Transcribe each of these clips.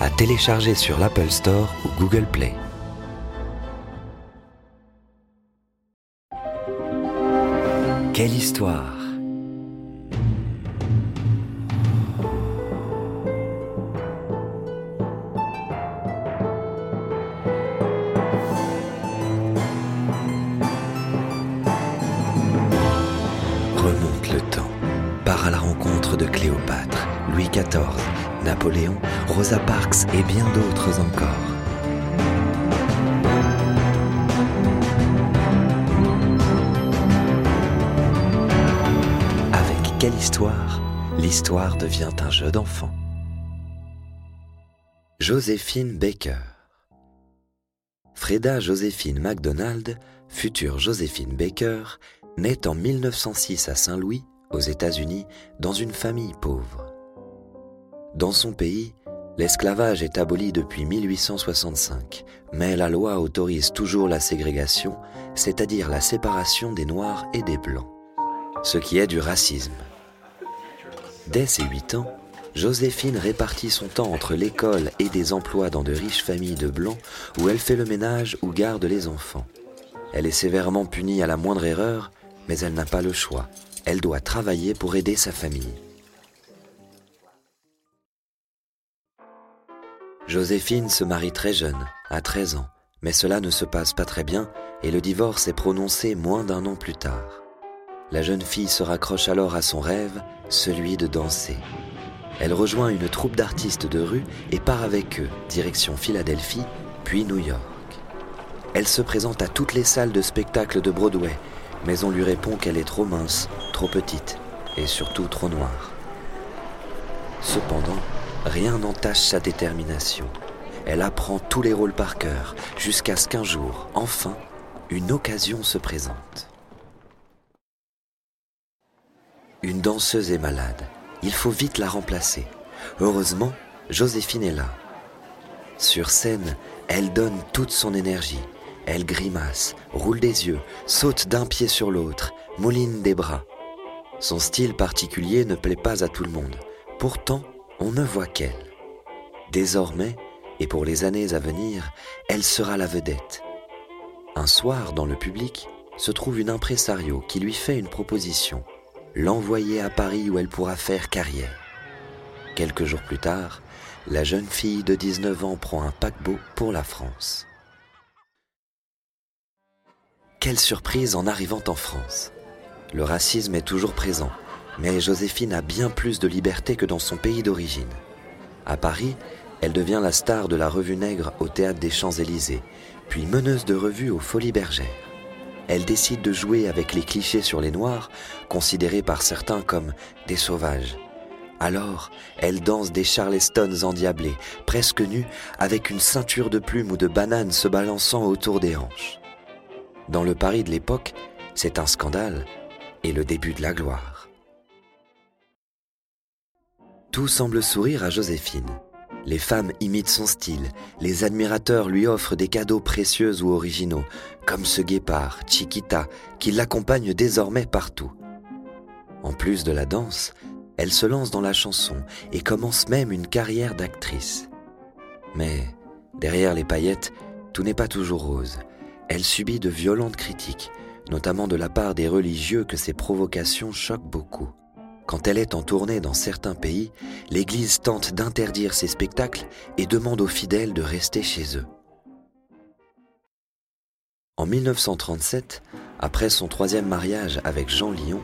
à télécharger sur l'Apple Store ou Google Play. Quelle histoire Remonte le temps, part à la rencontre de Cléopâtre, Louis XIV, Napoléon, Rosa Parks et bien d'autres encore. Avec quelle histoire L'histoire devient un jeu d'enfant. Joséphine Baker Freda Joséphine MacDonald, future Joséphine Baker, naît en 1906 à Saint-Louis, aux États-Unis, dans une famille pauvre. Dans son pays, l'esclavage est aboli depuis 1865, mais la loi autorise toujours la ségrégation, c'est-à-dire la séparation des Noirs et des Blancs, ce qui est du racisme. Dès ses 8 ans, Joséphine répartit son temps entre l'école et des emplois dans de riches familles de Blancs où elle fait le ménage ou garde les enfants. Elle est sévèrement punie à la moindre erreur, mais elle n'a pas le choix. Elle doit travailler pour aider sa famille. Joséphine se marie très jeune, à 13 ans, mais cela ne se passe pas très bien et le divorce est prononcé moins d'un an plus tard. La jeune fille se raccroche alors à son rêve, celui de danser. Elle rejoint une troupe d'artistes de rue et part avec eux, direction Philadelphie, puis New York. Elle se présente à toutes les salles de spectacle de Broadway, mais on lui répond qu'elle est trop mince, trop petite et surtout trop noire. Cependant, rien n'entache sa détermination. Elle apprend tous les rôles par cœur, jusqu'à ce qu'un jour, enfin, une occasion se présente. Une danseuse est malade. Il faut vite la remplacer. Heureusement, Joséphine est là. Sur scène, elle donne toute son énergie. Elle grimace, roule des yeux, saute d'un pied sur l'autre, mouline des bras. Son style particulier ne plaît pas à tout le monde. Pourtant, on ne voit qu'elle. Désormais, et pour les années à venir, elle sera la vedette. Un soir, dans le public, se trouve une impresario qui lui fait une proposition l'envoyer à Paris où elle pourra faire carrière. Quelques jours plus tard, la jeune fille de 19 ans prend un paquebot pour la France. Quelle surprise en arrivant en France. Le racisme est toujours présent, mais Joséphine a bien plus de liberté que dans son pays d'origine. À Paris, elle devient la star de la revue Nègre au théâtre des Champs-Élysées, puis meneuse de revue aux Folies Bergères elle décide de jouer avec les clichés sur les Noirs, considérés par certains comme des sauvages. Alors, elle danse des charlestons endiablés, presque nus, avec une ceinture de plumes ou de bananes se balançant autour des hanches. Dans le Paris de l'époque, c'est un scandale et le début de la gloire. Tout semble sourire à Joséphine. Les femmes imitent son style, les admirateurs lui offrent des cadeaux précieux ou originaux, comme ce guépard, Chiquita, qui l'accompagne désormais partout. En plus de la danse, elle se lance dans la chanson et commence même une carrière d'actrice. Mais derrière les paillettes, tout n'est pas toujours rose. Elle subit de violentes critiques, notamment de la part des religieux que ses provocations choquent beaucoup. Quand elle est en tournée dans certains pays, l'Église tente d'interdire ses spectacles et demande aux fidèles de rester chez eux. En 1937, après son troisième mariage avec Jean Lyon,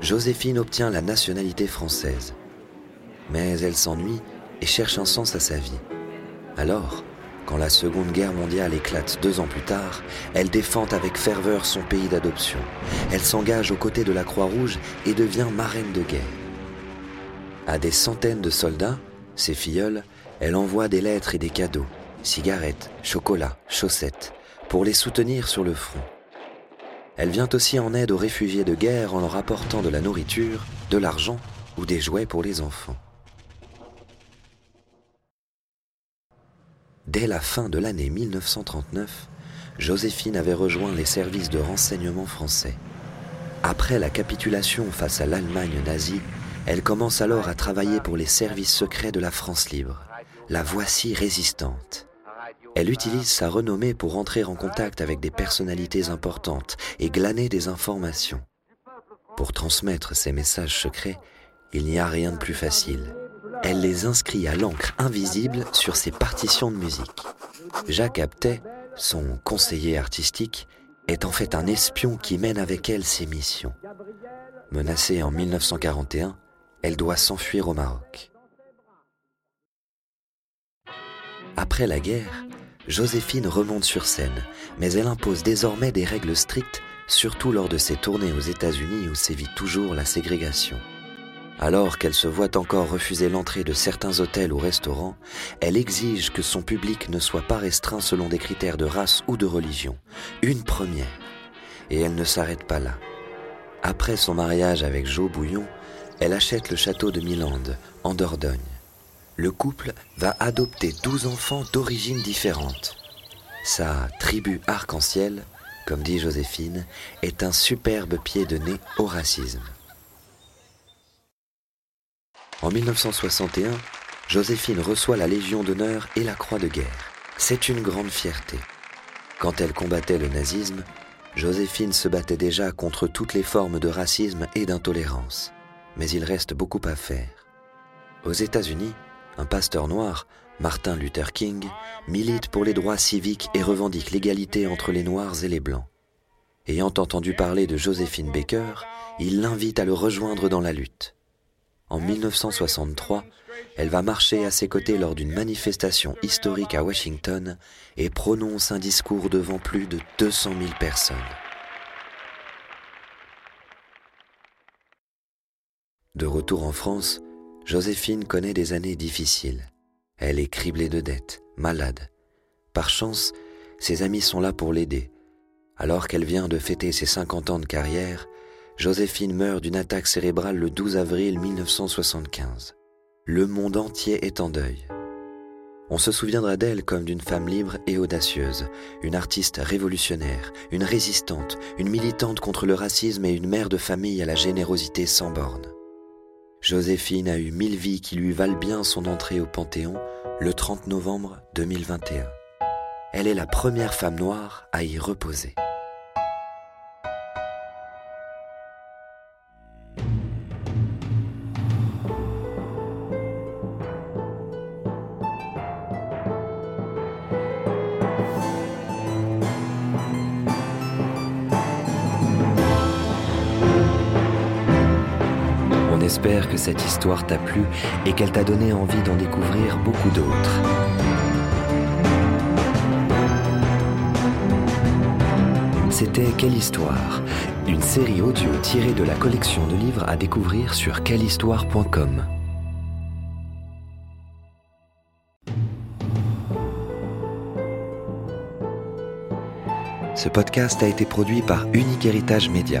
Joséphine obtient la nationalité française. Mais elle s'ennuie et cherche un sens à sa vie. Alors, quand la Seconde Guerre mondiale éclate deux ans plus tard, elle défend avec ferveur son pays d'adoption. Elle s'engage aux côtés de la Croix-Rouge et devient marraine de guerre. À des centaines de soldats, Ses filleuls, elle envoie des lettres et des cadeaux, cigarettes, chocolat, chaussettes, pour les soutenir sur le front. Elle vient aussi en aide aux réfugiés de guerre en leur apportant de la nourriture, de l'argent ou des jouets pour les enfants. Dès la fin de l'année 1939, Joséphine avait rejoint les services de renseignement français. Après la capitulation face à l'Allemagne nazie, elle commence alors à travailler pour les services secrets de la France libre. La voici résistante. Elle utilise sa renommée pour entrer en contact avec des personnalités importantes et glaner des informations. Pour transmettre ces messages secrets, il n'y a rien de plus facile. Elle les inscrit à l'encre invisible sur ses partitions de musique. Jacques Aptet, son conseiller artistique, est en fait un espion qui mène avec elle ses missions. Menacée en 1941, elle doit s'enfuir au Maroc. Après la guerre, Joséphine remonte sur scène, mais elle impose désormais des règles strictes, surtout lors de ses tournées aux États-Unis où sévit toujours la ségrégation. Alors qu'elle se voit encore refuser l'entrée de certains hôtels ou restaurants, elle exige que son public ne soit pas restreint selon des critères de race ou de religion. Une première. Et elle ne s'arrête pas là. Après son mariage avec Joe Bouillon, elle achète le château de Milande, en Dordogne le couple va adopter douze enfants d'origines différentes. Sa tribu arc-en-ciel, comme dit Joséphine, est un superbe pied de nez au racisme. En 1961, Joséphine reçoit la Légion d'honneur et la Croix de guerre. C'est une grande fierté. Quand elle combattait le nazisme, Joséphine se battait déjà contre toutes les formes de racisme et d'intolérance. Mais il reste beaucoup à faire. Aux États-Unis, un pasteur noir, Martin Luther King, milite pour les droits civiques et revendique l'égalité entre les Noirs et les Blancs. Ayant entendu parler de Josephine Baker, il l'invite à le rejoindre dans la lutte. En 1963, elle va marcher à ses côtés lors d'une manifestation historique à Washington et prononce un discours devant plus de 200 000 personnes. De retour en France, Joséphine connaît des années difficiles. Elle est criblée de dettes, malade. Par chance, ses amis sont là pour l'aider. Alors qu'elle vient de fêter ses 50 ans de carrière, Joséphine meurt d'une attaque cérébrale le 12 avril 1975. Le monde entier est en deuil. On se souviendra d'elle comme d'une femme libre et audacieuse, une artiste révolutionnaire, une résistante, une militante contre le racisme et une mère de famille à la générosité sans borne. Joséphine a eu mille vies qui lui valent bien son entrée au Panthéon le 30 novembre 2021. Elle est la première femme noire à y reposer. J'espère que cette histoire t'a plu et qu'elle t'a donné envie d'en découvrir beaucoup d'autres. C'était Quelle Histoire Une série audio tirée de la collection de livres à découvrir sur quellehistoire.com. Ce podcast a été produit par Unique Héritage Média.